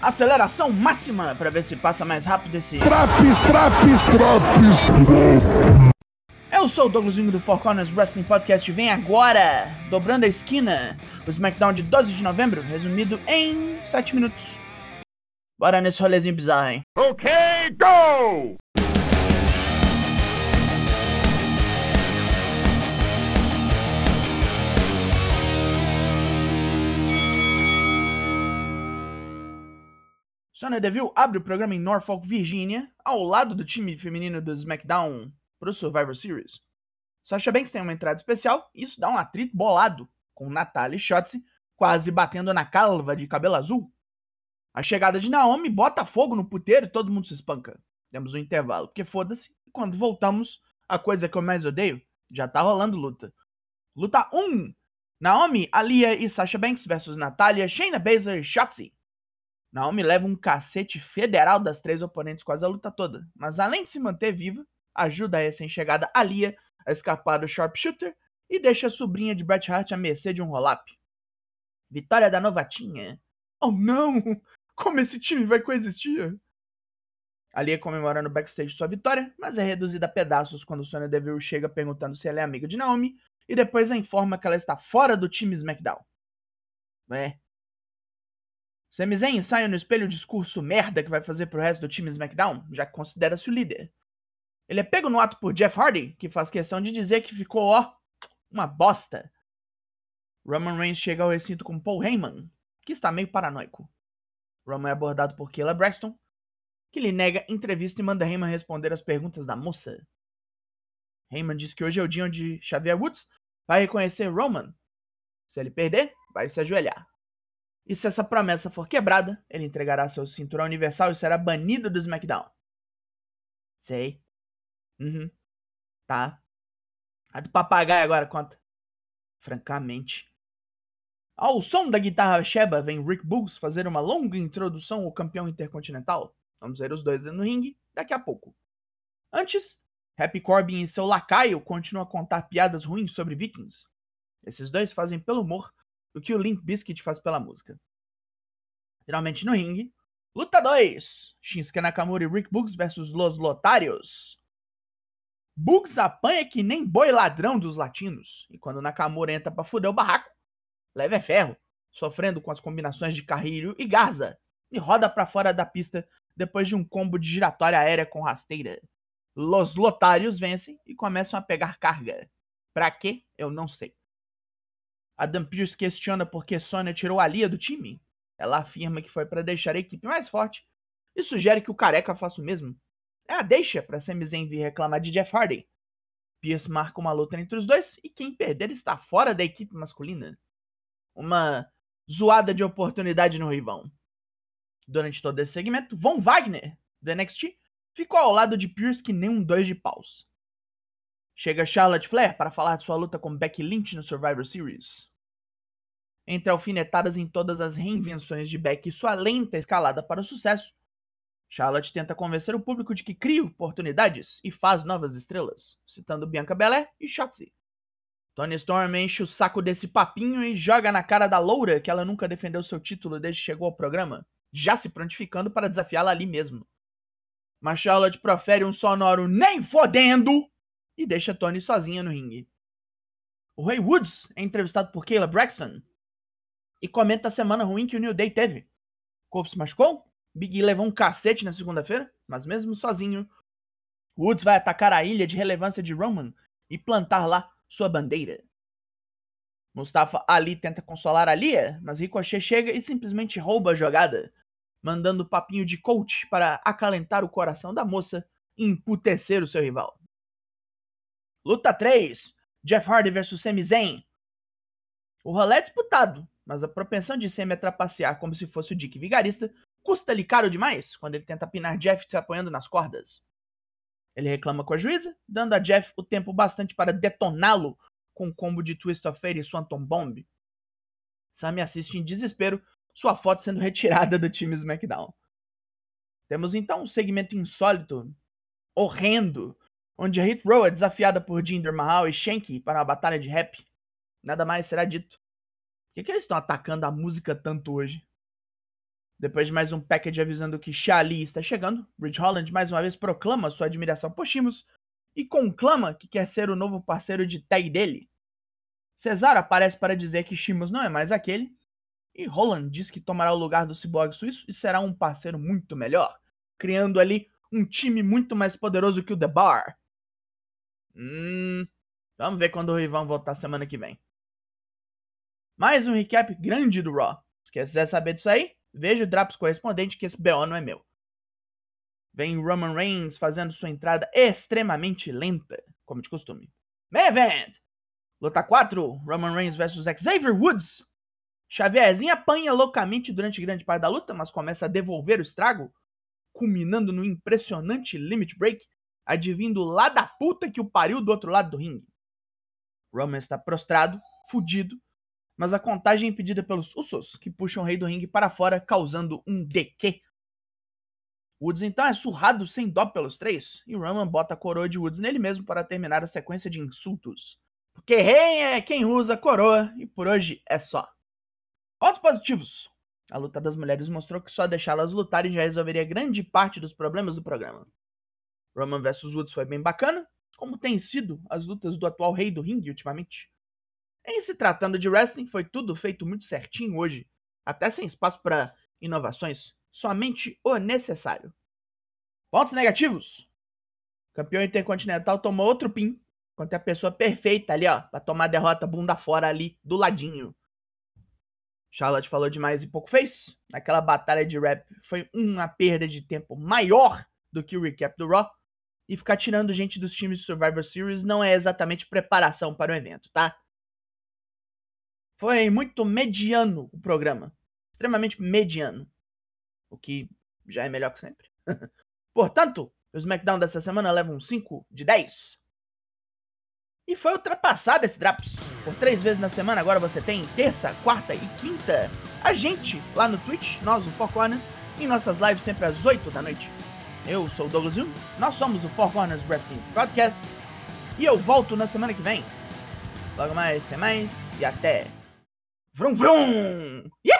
Aceleração máxima para ver se passa mais rápido esse. Traps, traps, traps. Eu sou o Douglas Wing do Four Corners Wrestling Podcast. Vem agora, dobrando a esquina, o SmackDown de 12 de novembro, resumido em 7 minutos. Bora nesse rolezinho bizarro, hein? Ok, go! Sonya Deville abre o programa em Norfolk, Virgínia, ao lado do time feminino do SmackDown pro Survivor Series. Sasha Banks tem uma entrada especial e isso dá um atrito bolado, com Natalia Shotzi quase batendo na calva de cabelo azul. A chegada de Naomi bota fogo no puteiro e todo mundo se espanca. Temos um intervalo, porque foda-se. E quando voltamos, a coisa que eu mais odeio, já tá rolando luta. Luta 1. Naomi, Alia e Sasha Banks versus Natalia, Shayna Baszler e Shotzi. Naomi leva um cacete federal das três oponentes quase a luta toda, mas além de se manter viva, ajuda a recém-chegada Alia a escapar do sharpshooter e deixa a sobrinha de Bret Hart à mercê de um roll-up. Vitória da novatinha. Oh não! Como esse time vai coexistir? Alia comemorando backstage sua vitória, mas é reduzida a pedaços quando Sonya Deville chega perguntando se ela é amiga de Naomi e depois a informa que ela está fora do time SmackDown. É, Sami ensaia no espelho o discurso merda que vai fazer pro resto do time SmackDown, já que considera-se o líder. Ele é pego no ato por Jeff Hardy, que faz questão de dizer que ficou, ó, uma bosta. Roman Reigns chega ao recinto com Paul Heyman, que está meio paranoico. Roman é abordado por Kayla Braxton, que lhe nega entrevista e manda Heyman responder as perguntas da moça. Heyman diz que hoje é o dia onde Xavier Woods vai reconhecer Roman. Se ele perder, vai se ajoelhar. E se essa promessa for quebrada, ele entregará seu cinturão universal e será banido do SmackDown. Sei. Uhum. Tá. A do papagaio agora conta. Francamente. Ao som da guitarra Sheba, vem Rick Boogs fazer uma longa introdução ao campeão intercontinental. Vamos ver os dois no ringue daqui a pouco. Antes, Happy Corbin e seu lacaio continuam a contar piadas ruins sobre vikings. Esses dois fazem pelo humor o que o Limp Bizkit faz pela música. Finalmente no ringue, luta 2: Shinsuke Nakamura e Rick Boogs versus Los Lotários. Boogs apanha que nem boi ladrão dos latinos, e quando Nakamura entra pra fuder o barraco, leva é ferro, sofrendo com as combinações de Carrilho e Garza, e roda para fora da pista depois de um combo de giratória aérea com rasteira. Los Lotários vencem e começam a pegar carga. Pra quê? Eu não sei. Adam Pearce questiona por que Sonya tirou a Lia do time. Ela afirma que foi para deixar a equipe mais forte e sugere que o Careca faça o mesmo. É a deixa para Sami Zayn vir reclamar de Jeff Hardy. Pierce marca uma luta entre os dois e quem perder está fora da equipe masculina. Uma zoada de oportunidade no rivão. Durante todo esse segmento, Von Wagner, do NXT, ficou ao lado de Pierce que nem um dois de paus. Chega Charlotte Flair para falar de sua luta com Becky Lynch no Survivor Series. Entre alfinetadas em todas as reinvenções de Becky e sua lenta escalada para o sucesso, Charlotte tenta convencer o público de que cria oportunidades e faz novas estrelas, citando Bianca Belair e Shotzi. Tony Storm enche o saco desse papinho e joga na cara da loura que ela nunca defendeu seu título desde que chegou ao programa, já se prontificando para desafiá-la ali mesmo. Mas Charlotte profere um sonoro nem fodendo e deixa Tony sozinha no ringue. O Ray Woods é entrevistado por Kayla Braxton e comenta a semana ruim que o New Day teve. Cole se machucou, Big E levou um cacete na segunda-feira, mas mesmo sozinho, Woods vai atacar a ilha de relevância de Roman e plantar lá sua bandeira. Mustafa Ali tenta consolar a Lia, mas Ricochet chega e simplesmente rouba a jogada, mandando o papinho de coach para acalentar o coração da moça e emputecer o seu rival. Luta 3: Jeff Hardy vs Sami Zayn. O rolê é disputado, mas a propensão de Sami a trapacear como se fosse o Dick Vigarista custa-lhe caro demais quando ele tenta pinar Jeff se apoiando nas cordas. Ele reclama com a juíza, dando a Jeff o tempo bastante para detoná-lo com um combo de Twist of Fate e Swanton Bomb. Sami assiste em desespero sua foto sendo retirada do time SmackDown. Temos então um segmento insólito, horrendo, onde a Hit Row é desafiada por Jinder Mahal e Shanky para uma batalha de rap. Nada mais será dito. Que, que eles estão atacando a música tanto hoje? Depois de mais um package avisando que Shali está chegando, Ridge Holland mais uma vez proclama sua admiração por Shimos e conclama que quer ser o novo parceiro de tag dele. Cesaro aparece para dizer que Shimos não é mais aquele, e Holland diz que tomará o lugar do Cyborg suíço e será um parceiro muito melhor, criando ali um time muito mais poderoso que o The Bar. Hum, vamos ver quando o Rivão voltar semana que vem. Mais um recap grande do Raw. Se quiser saber disso aí, veja o Drops correspondente que esse BO não é meu. Vem Roman Reigns fazendo sua entrada extremamente lenta, como de costume. Main Event! Luta 4, Roman Reigns vs Xavier Woods. Xavierzinho apanha loucamente durante grande parte da luta, mas começa a devolver o estrago, culminando no impressionante Limit Break, advindo lá da puta que o pariu do outro lado do ringue. Roman está prostrado, fudido, mas a contagem é impedida pelos Usos, que puxam o rei do ringue para fora, causando um DQ Woods então é surrado sem dó pelos três, e Roman bota a coroa de Woods nele mesmo para terminar a sequência de insultos. Porque rei é quem usa a coroa, e por hoje é só. Pontos positivos. A luta das mulheres mostrou que só deixá-las lutarem já resolveria grande parte dos problemas do programa. Roman vs Woods foi bem bacana, como tem sido as lutas do atual rei do ringue ultimamente. Em se tratando de wrestling, foi tudo feito muito certinho hoje, até sem espaço para inovações somente o necessário. Pontos negativos. O campeão intercontinental tomou outro pin contra a pessoa perfeita ali, ó, para tomar derrota bunda fora ali do ladinho. Charlotte falou demais e pouco fez. Naquela batalha de rap foi uma perda de tempo maior do que o recap do Raw. E ficar tirando gente dos times Survivor Series não é exatamente preparação para o evento, tá? Foi muito mediano o programa. Extremamente mediano o que já é melhor que sempre. Portanto, o SmackDown dessa semana leva um 5 de 10. E foi ultrapassado esse Drops. Por três vezes na semana, agora você tem terça, quarta e quinta. A gente lá no Twitch, nós, o Four Corners, em nossas lives sempre às 8 da noite. Eu sou o Douglas Jung, nós somos o Four Corners Wrestling Podcast. E eu volto na semana que vem. Logo mais, tem mais e até. Vrum vrum! Yeah!